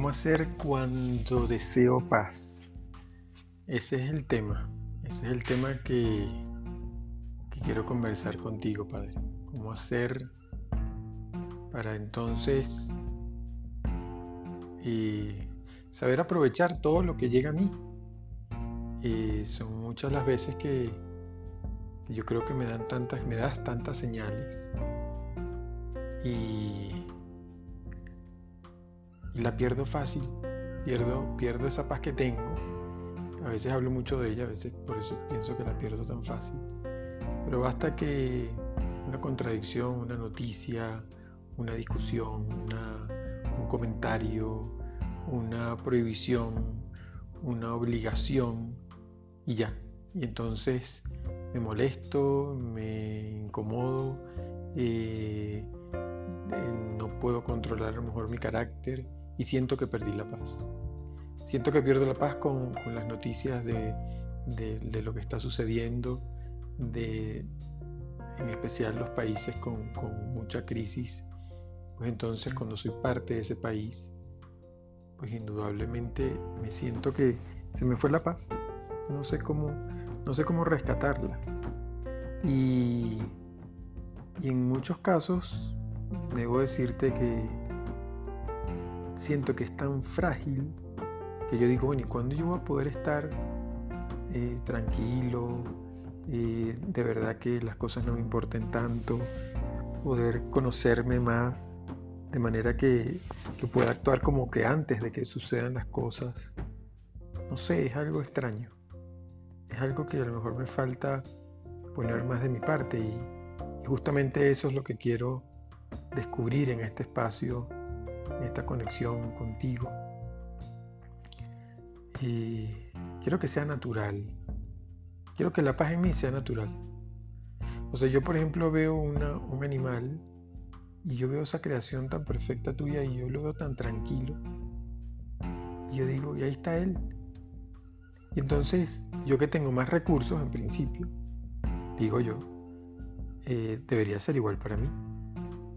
¿Cómo hacer cuando deseo paz? Ese es el tema. Ese es el tema que, quiero conversar contigo, Padre. ¿Cómo hacer para entonces eh, saber aprovechar todo lo que llega a mí? Eh, son muchas las veces que, que yo creo que me dan tantas, me das tantas señales. Y y la pierdo fácil, pierdo, pierdo esa paz que tengo. A veces hablo mucho de ella, a veces por eso pienso que la pierdo tan fácil. Pero basta que una contradicción, una noticia, una discusión, un comentario, una prohibición, una obligación y ya. Y entonces me molesto, me incomodo, eh, eh, no puedo controlar a lo mejor mi carácter y siento que perdí la paz. Siento que pierdo la paz con, las noticias de, lo que está sucediendo, de, en especial los países con, mucha crisis. Pues entonces cuando soy parte de ese país, pues indudablemente me siento que se me fue la paz. No sé cómo, no sé cómo rescatarla. Y, y en muchos casos debo decirte que siento que es tan frágil que yo digo, bueno, ¿y cuándo yo voy a poder estar eh, tranquilo? Eh, de verdad que las cosas no me importen tanto, poder conocerme más, de manera que, pueda actuar como que antes de que sucedan las cosas. No sé, es algo extraño. Es algo que a lo mejor me falta poner más de mi parte y justamente eso es lo que quiero descubrir en este espacio esta conexión contigo. Y quiero que sea natural. Quiero que la paz en mí sea natural. O sea, yo por ejemplo veo un animal y yo veo esa creación tan perfecta tuya y yo lo veo tan tranquilo. Y yo digo, y ahí está él. Y entonces, yo que tengo más recursos en principio, digo yo, eh, debería ser igual para mí.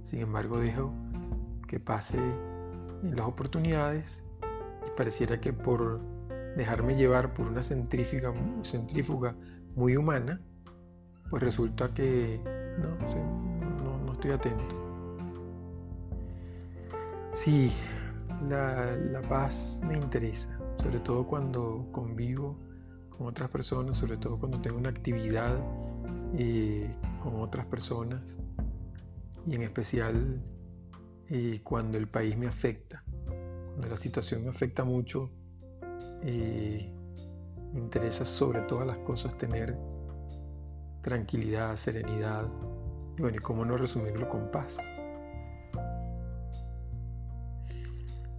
Sin embargo, dejo que pase las oportunidades y pareciera que por dejarme llevar por una centrífuga, muy humana, pues resulta que no, no, estoy atento. Sí, la, la, paz me interesa, sobre todo cuando convivo con otras personas, sobre todo cuando tengo una actividad eh, con otras personas y en especial y cuando el país me afecta, cuando la situación me afecta mucho, me interesa sobre todas las cosas tener tranquilidad, serenidad y bueno, y cómo no resumirlo con paz.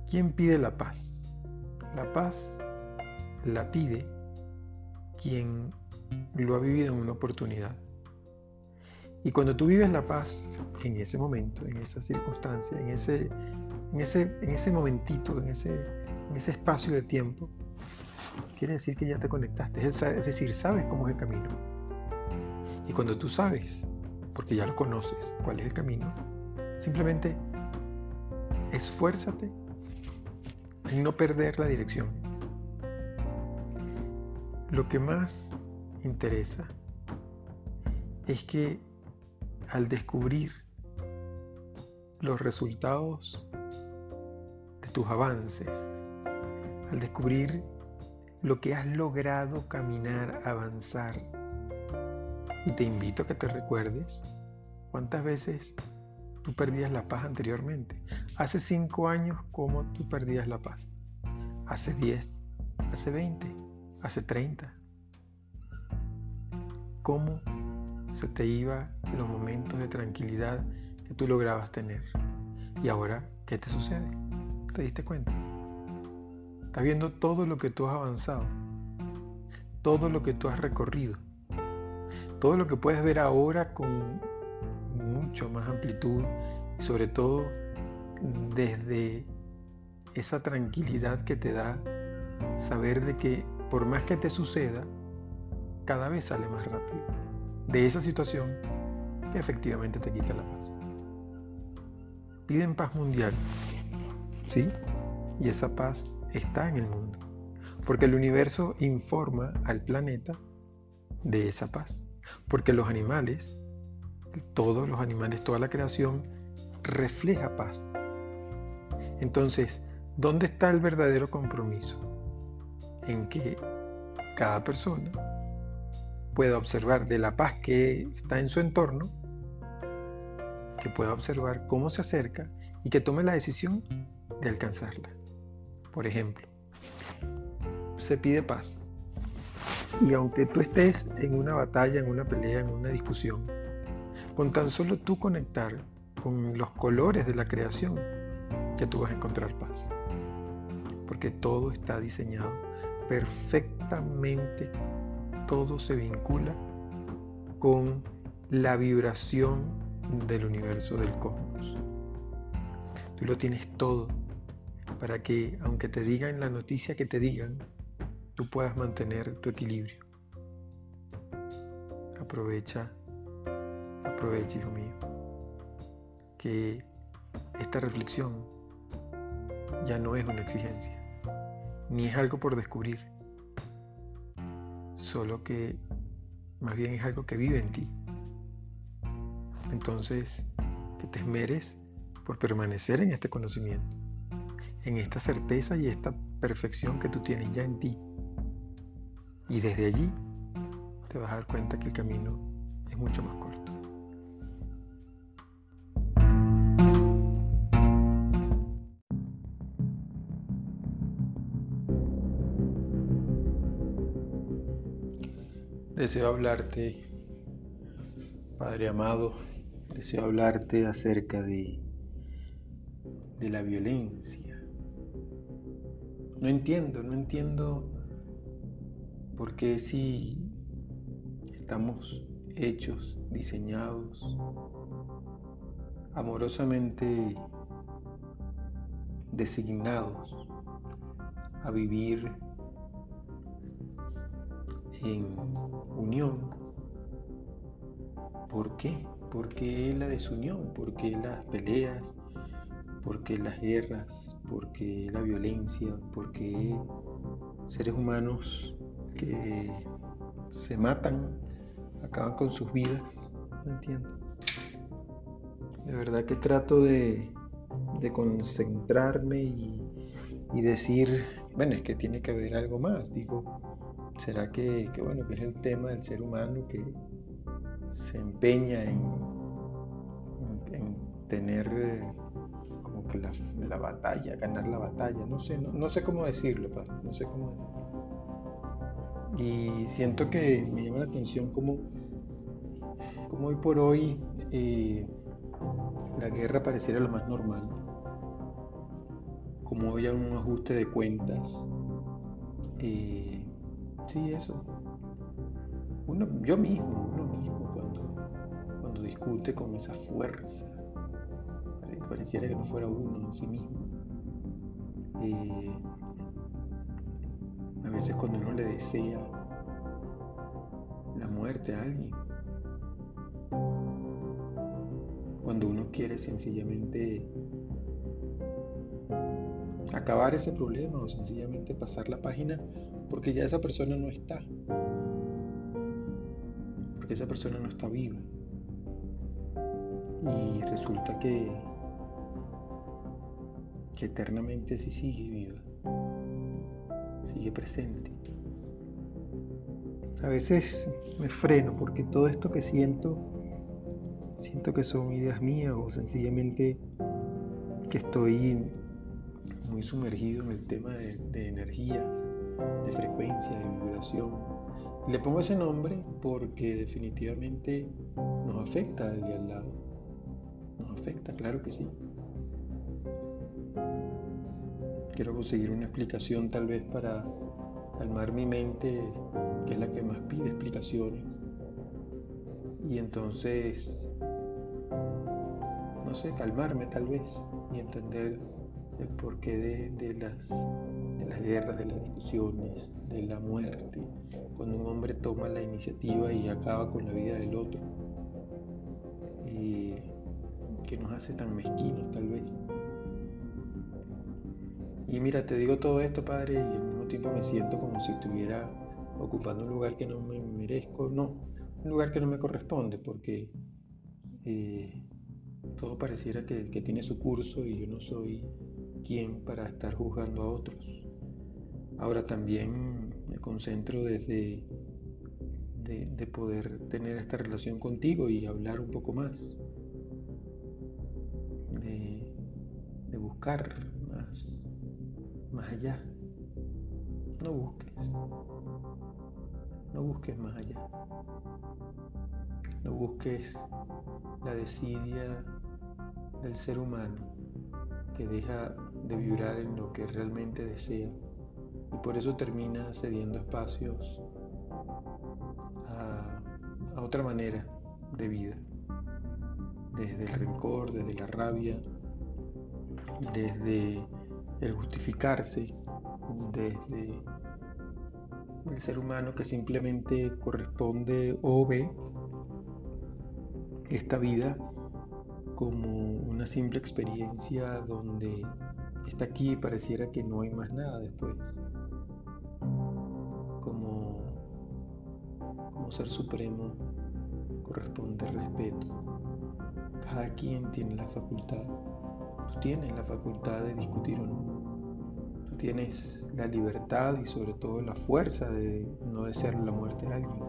¿Quién pide la paz? La paz la pide quien lo ha vivido en una oportunidad. Y cuando tú vives la paz en ese momento, en esa circunstancia, en ese, en ese, en ese momentito, en ese, en ese espacio de tiempo, quiere decir que ya te conectaste. Es decir, sabes cómo es el camino. Y cuando tú sabes, porque ya lo conoces, cuál es el camino, simplemente esfuérzate en no perder la dirección. Lo que más interesa es que al descubrir los resultados de tus avances, al descubrir lo que has logrado caminar, avanzar. Y te invito a que te recuerdes cuántas veces tú perdías la paz anteriormente. Hace cinco años, ¿cómo tú perdías la paz? Hace diez, hace veinte, hace treinta. ¿Cómo se te iba los momentos de tranquilidad que tú lograbas tener. Y ahora, ¿qué te sucede? ¿Te diste cuenta? Estás viendo todo lo que tú has avanzado, todo lo que tú has recorrido, todo lo que puedes ver ahora con mucho más amplitud y sobre todo desde esa tranquilidad que te da saber de que por más que te suceda, cada vez sale más rápido de esa situación efectivamente te quita la paz. Piden paz mundial, ¿sí? y esa paz está en el mundo. Porque el universo informa al planeta de esa paz. Porque los animales, todos los animales, toda la creación, refleja paz. Entonces, ¿dónde está el verdadero compromiso? En que cada persona pueda observar de la paz que está en su entorno, que pueda observar cómo se acerca y que tome la decisión de alcanzarla. Por ejemplo, se pide paz. Y aunque tú estés en una batalla, en una pelea, en una discusión, con tan solo tú conectar con los colores de la creación, ya tú vas a encontrar paz. Porque todo está diseñado perfectamente, todo se vincula con la vibración del universo del cosmos. Tú lo tienes todo para que, aunque te digan la noticia que te digan, tú puedas mantener tu equilibrio. Aprovecha, aprovecha, hijo mío, que esta reflexión ya no es una exigencia, ni es algo por descubrir, solo que más bien es algo que vive en ti. Entonces, que te esmeres por permanecer en este conocimiento, en esta certeza y esta perfección que tú tienes ya en ti. Y desde allí te vas a dar cuenta que el camino es mucho más corto. Deseo hablarte, Padre amado, deseo hablarte acerca de, de la violencia. No entiendo, no entiendo por qué si estamos hechos, diseñados, amorosamente designados a vivir en unión. ¿Por qué? ¿Por qué la desunión? ¿Por qué las peleas? ¿Por qué las guerras? ¿Por qué la violencia? ¿Por qué seres humanos que se matan, acaban con sus vidas? No entiendo. De verdad que trato de, concentrarme y, y decir, bueno, es que tiene que haber algo más. Digo, ¿Será que, bueno, que es el tema del ser humano que se empeña en, en, tener eh, como que la, batalla, ganar la batalla? No sé, no, sé cómo decirlo, no sé cómo decirlo. Y siento que me llama la atención como hoy por hoy eh, la guerra pareciera lo más normal. Como hoy un ajuste de cuentas. Eh, Sí, eso. Uno, yo mismo, uno discute con esa fuerza, pareciera que no fuera uno en sí mismo. Eh, a veces cuando uno le desea la muerte a alguien, cuando uno quiere sencillamente acabar ese problema o sencillamente pasar la página, porque ya esa persona no está. Porque esa persona no está viva. Y resulta que, que eternamente sí sigue viva. Sigue presente. A veces me freno porque todo esto que siento, siento que son ideas mías o sencillamente que estoy muy sumergido en el tema de, energías de frecuencia, de vibración. le pongo ese nombre porque definitivamente nos afecta al de al lado. Claro que sí. Quiero conseguir una explicación tal vez para calmar mi mente, que es la que más pide explicaciones. Y entonces, no sé, calmarme tal vez y entender el porqué de, las, de las guerras, de las discusiones, de la muerte, cuando un hombre toma la iniciativa y acaba con la vida del otro, hace tan mezquinos tal vez. Y mira, te digo todo esto, Padre, y al mismo tiempo me siento como si estuviera ocupando un lugar que no me merezco, no, un lugar que no me corresponde, porque eh, todo pareciera que, tiene su curso y yo no soy quien para estar juzgando a otros. Ahora también me concentro desde de, poder tener esta relación contigo y hablar un poco más, de, buscar más, más allá. No busques, no busques más allá. No busques la desidia del ser humano que deja de vibrar en lo que realmente desea y por eso termina cediendo espacios a, a otra manera de vida, desde el rencor, desde la rabia, desde el justificarse, desde el ser humano que simplemente corresponde o ve esta vida como una simple experiencia donde está aquí y pareciera que no hay más nada después. Como, como ser supremo corresponde respeto. Cada quien tiene la facultad. Tú tienes la facultad de discutir o no. Tú tienes la libertad y sobre todo la fuerza de no desear la muerte a alguien.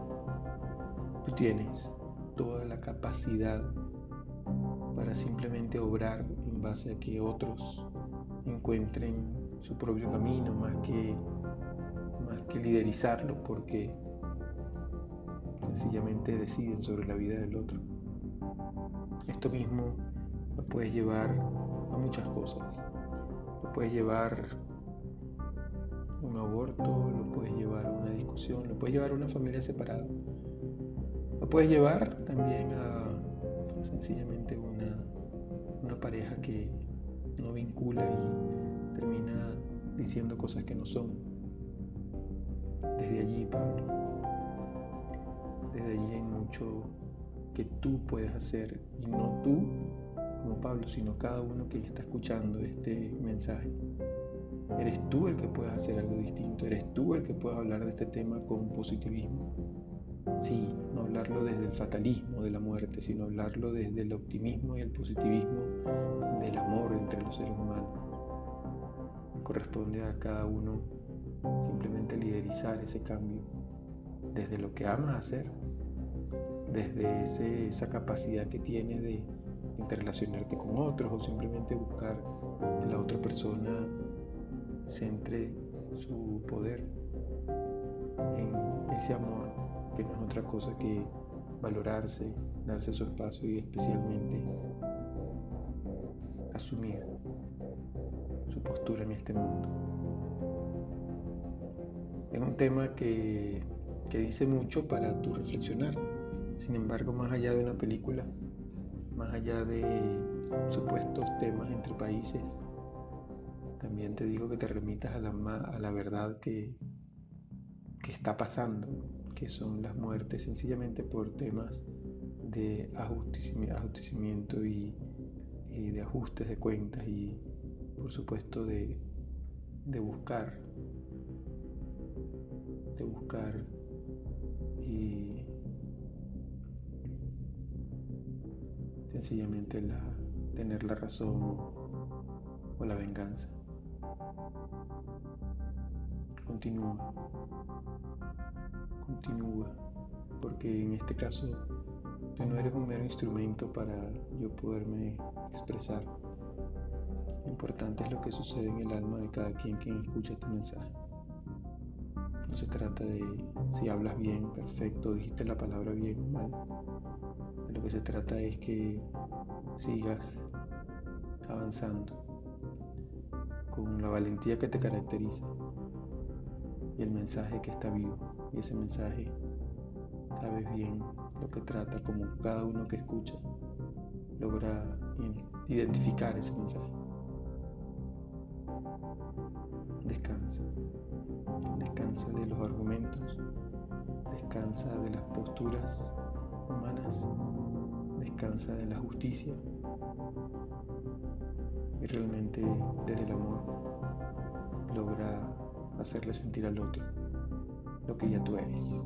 Tú tienes toda la capacidad para simplemente obrar en base a que otros encuentren su propio camino más que, más que liderizarlo porque sencillamente deciden sobre la vida del otro. Esto mismo lo puedes llevar a muchas cosas. Lo puedes llevar a un aborto, lo puedes llevar a una discusión, lo puedes llevar a una familia separada puedes llevar también a sencillamente una, una pareja que no vincula y termina diciendo cosas que no son. Desde allí, Pablo, desde allí hay mucho que tú puedes hacer y no tú como Pablo, sino cada uno que está escuchando este mensaje. Eres tú el que puedes hacer algo distinto, eres tú el que puedes hablar de este tema con positivismo, Sí, no hablarlo desde el fatalismo de la muerte, sino hablarlo desde el optimismo y el positivismo del amor entre los seres humanos. Corresponde a cada uno simplemente liderizar ese cambio desde lo que amas hacer, desde esa capacidad que tienes de interrelacionarte con otros o simplemente buscar que la otra persona centre su poder en ese amor que no es otra cosa que valorarse, darse su espacio y especialmente asumir su postura en este mundo. Es un tema que, que dice mucho para tu reflexionar. Sin embargo, más allá de una película, más allá de supuestos temas entre países, también te digo que te remitas a la, verdad que, está pasando que son las muertes sencillamente por temas de ajusticiamiento y, de ajustes de cuentas y por supuesto de buscar, de buscar sencillamente la, tener la razón o la venganza. Continúa continúa, porque en este caso tú no eres un mero instrumento para yo poderme expresar. Lo importante es lo que sucede en el alma de cada quien quien escucha este mensaje. No se trata de si hablas bien, perfecto, dijiste la palabra bien o mal. Que se trata es que sigas avanzando con la valentía que te caracteriza y el mensaje que está vivo. Y ese mensaje, sabes bien lo que trata, como cada uno que escucha logra identificar ese mensaje. Descansa. Descansa de los argumentos. Descansa de las posturas humanas. Descansa de la justicia. Y realmente desde el amor logra hacerle sentir al otro lo que ya tú eres.